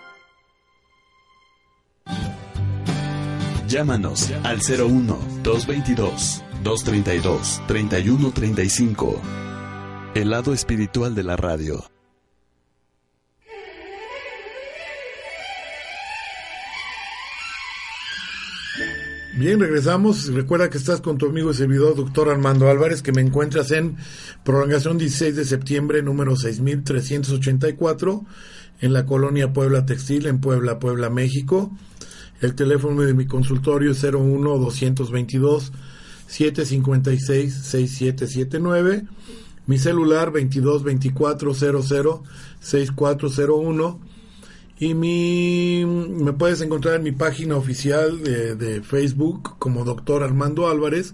Llámanos al 01 222 232 3135. El lado espiritual de la radio. Bien, regresamos. Recuerda que estás con tu amigo y servidor, doctor Armando Álvarez, que me encuentras en prolongación 16 de septiembre, número 6384, en la colonia Puebla Textil, en Puebla, Puebla, México. El teléfono de mi consultorio es 01 222 756 6779. Mi celular 22 24 00 6401 y mi, me puedes encontrar en mi página oficial de, Facebook como Doctor Armando Álvarez,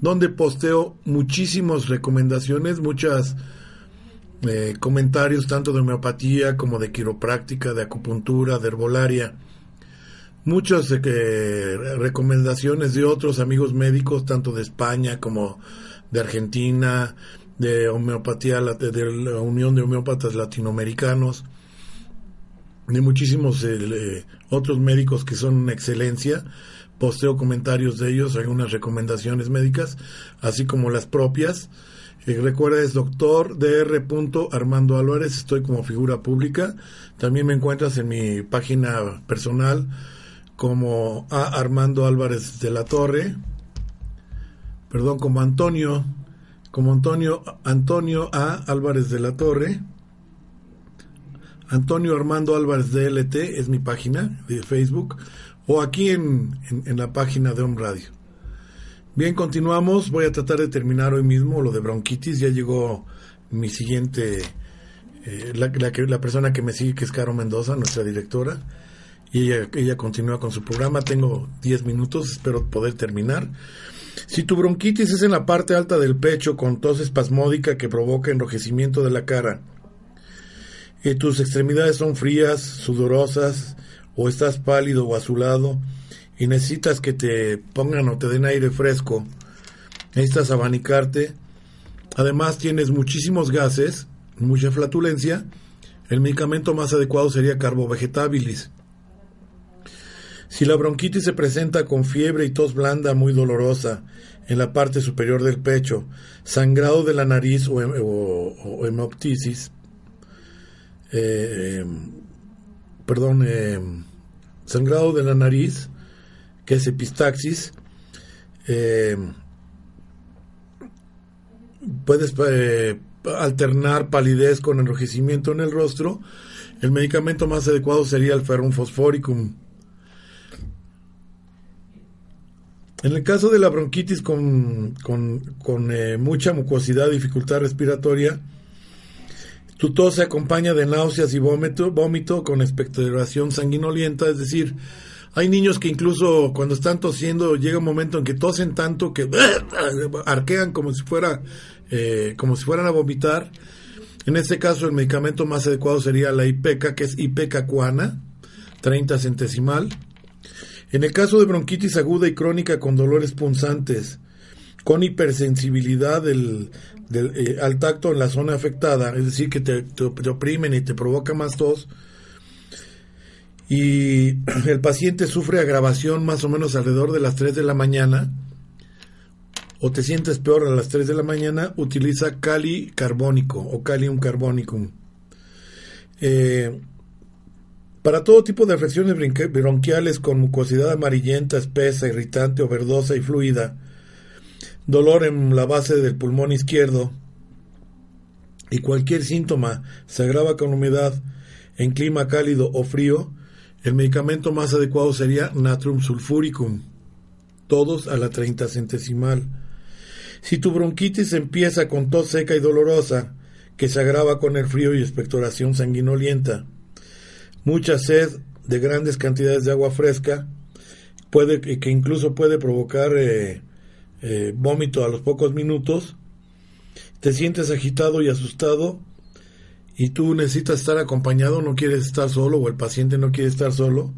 donde posteo muchísimas recomendaciones, muchos eh, comentarios tanto de homeopatía como de quiropráctica, de acupuntura, de herbolaria. Muchas recomendaciones de otros amigos médicos, tanto de España como de Argentina, de homeopatía, de la Unión de Homeópatas Latinoamericanos de muchísimos eh, otros médicos que son una excelencia. Posteo comentarios de ellos, algunas recomendaciones médicas, así como las propias. Eh, recuerda, es doctor dr. Armando Álvarez, estoy como figura pública. También me encuentras en mi página personal como A. Armando Álvarez de la Torre, perdón, como Antonio, como Antonio, Antonio A. Álvarez de la Torre Antonio Armando Álvarez DLT es mi página de Facebook o aquí en, la página de Home Radio. Bien, continuamos. Voy a tratar de terminar hoy mismo lo de bronquitis. Ya llegó mi siguiente, eh, la, la, persona que me sigue, que es Caro Mendoza, nuestra directora. Y ella, continúa con su programa. Tengo 10 minutos, espero poder terminar. Si tu bronquitis es en la parte alta del pecho con tos espasmódica que provoca enrojecimiento de la cara, y tus extremidades son frías, sudorosas, o estás pálido o azulado, y necesitas que te pongan o te den aire fresco, necesitas abanicarte, además tienes muchísimos gases, mucha flatulencia, el medicamento más adecuado sería carbovegetabilis. Si la bronquitis se presenta con fiebre y tos blanda muy dolorosa en la parte superior del pecho, sangrado de la nariz o, o hemoptisis, eh, perdón, eh, sangrado de la nariz, que es epistaxis, eh, puedes alternar palidez con enrojecimiento en el rostro. El medicamento más adecuado sería el ferrum fosforicum. En el caso de la bronquitis con, con, con mucha mucosidad, dificultad respiratoria, tu tos se acompaña de náuseas y vómito, vómito con expectoración sanguinolienta, es decir, hay niños que incluso cuando están tosiendo llega un momento en que tosen tanto que arquean como si fuera eh, como si fueran a vomitar. En este caso el medicamento más adecuado sería la IPECA, que es ipecacuana, 30 centesimal. En el caso de bronquitis aguda y crónica con dolores punzantes, con hipersensibilidad del, eh, al tacto en la zona afectada, es decir, que te, oprimen y te provoca más tos, y el paciente sufre agravación más o menos alrededor de las 3 de la mañana, o te sientes peor a las 3 de la mañana, utiliza cali carbónico o calium carbonicum. Eh, para todo tipo de afecciones bronquiales con mucosidad amarillenta, espesa, irritante o verdosa y fluida, dolor en la base del pulmón izquierdo y cualquier síntoma se agrava con humedad en clima cálido o frío, el medicamento más adecuado sería natrium sulfuricum, todos a la 30 centesimal. Si tu bronquitis empieza con tos seca y dolorosa, que se agrava con el frío y expectoración sanguinolienta, mucha sed de grandes cantidades de agua fresca, puede, que incluso puede provocar eh, eh, vómito a los pocos minutos, te sientes agitado y asustado y tú necesitas estar acompañado, no quieres estar solo o el paciente no quiere estar solo,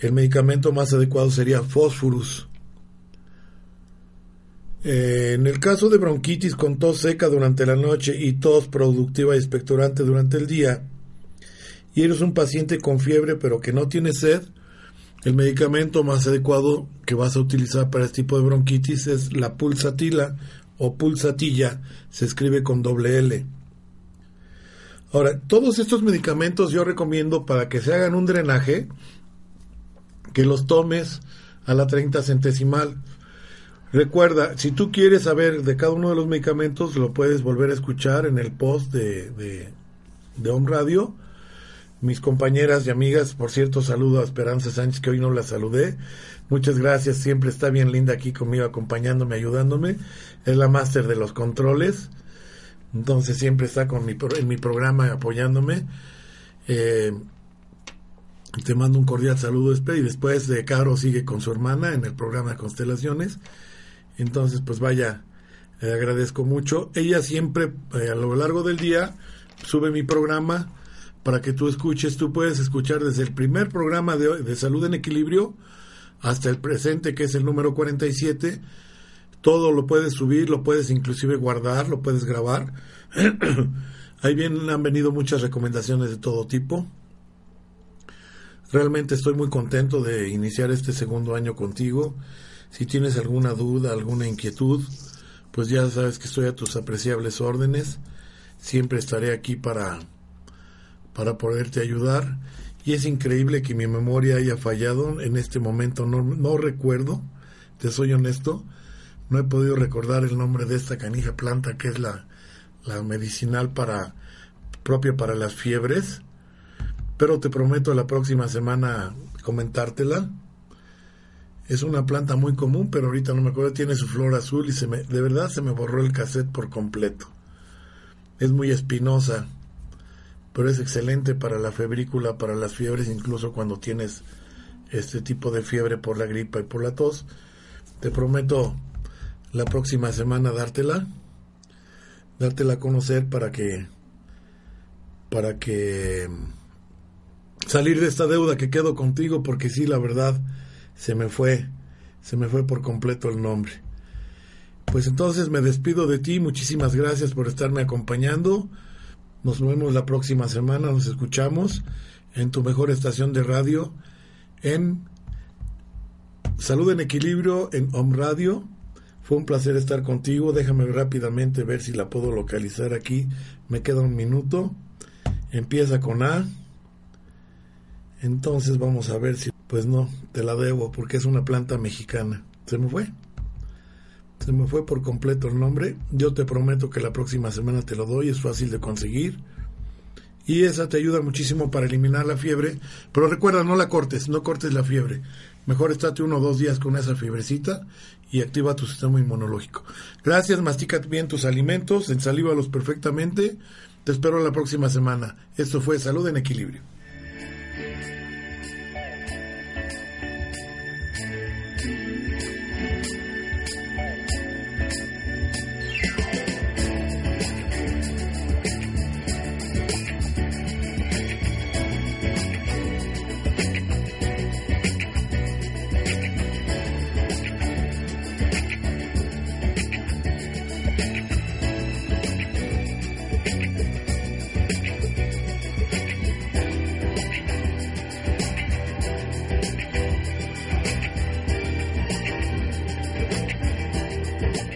el medicamento más adecuado sería fósforus. Eh, en el caso de bronquitis con tos seca durante la noche y tos productiva y expectorante durante el día, y eres un paciente con fiebre pero que no tiene sed, el medicamento más adecuado que vas a utilizar para este tipo de bronquitis es la pulsatila o pulsatilla, se escribe con doble L. Ahora, todos estos medicamentos yo recomiendo para que se hagan un drenaje, que los tomes a la 30 centesimal. Recuerda, si tú quieres saber de cada uno de los medicamentos, lo puedes volver a escuchar en el post de, de, de Home Radio. Mis compañeras y amigas, por cierto, saludo a Esperanza Sánchez, que hoy no la saludé. Muchas gracias, siempre está bien linda aquí conmigo, acompañándome, ayudándome. Es la máster de los controles. Entonces siempre está con mi, en mi programa apoyándome. Eh, te mando un cordial saludo, y después de Caro sigue con su hermana en el programa Constelaciones. Entonces, pues vaya, agradezco mucho. Ella siempre, eh, a lo largo del día, sube mi programa para que tú escuches. Tú puedes escuchar desde el primer programa de, de Salud en Equilibrio hasta el presente, que es el número 47. Todo lo puedes subir, lo puedes inclusive guardar, lo puedes grabar. Ahí bien han venido muchas recomendaciones de todo tipo. Realmente estoy muy contento de iniciar este segundo año contigo. Si tienes alguna duda, alguna inquietud, pues ya sabes que estoy a tus apreciables órdenes. Siempre estaré aquí para, para poderte ayudar. Y es increíble que mi memoria haya fallado. En este momento no, no recuerdo, te soy honesto, no he podido recordar el nombre de esta canija planta que es la, la medicinal para propia para las fiebres pero te prometo la próxima semana comentártela. Es una planta muy común, pero ahorita no me acuerdo, tiene su flor azul y se me, de verdad se me borró el cassette por completo. Es muy espinosa, pero es excelente para la febrícula, para las fiebres, incluso cuando tienes este tipo de fiebre por la gripa y por la tos. Te prometo la próxima semana dártela, dártela a conocer para que para que salir de esta deuda que quedo contigo porque sí, la verdad, se me fue, se me fue por completo el nombre. Pues entonces me despido de ti, muchísimas gracias por estarme acompañando. Nos vemos la próxima semana, nos escuchamos en tu mejor estación de radio, en Salud en Equilibrio, en Home Radio. Fue un placer estar contigo. Déjame rápidamente ver si la puedo localizar aquí. Me queda un minuto. Empieza con A. Entonces vamos a ver si, pues no, te la debo porque es una planta mexicana. Se me fue. Se me fue por completo el nombre. Yo te prometo que la próxima semana te lo doy, es fácil de conseguir. Y esa te ayuda muchísimo para eliminar la fiebre. Pero recuerda, no la cortes, no cortes la fiebre. Mejor estate uno o dos días con esa fiebrecita y activa tu sistema inmunológico. Gracias, mastica bien tus alimentos, ensalívalos perfectamente. Te espero la próxima semana. Esto fue Salud en Equilibrio.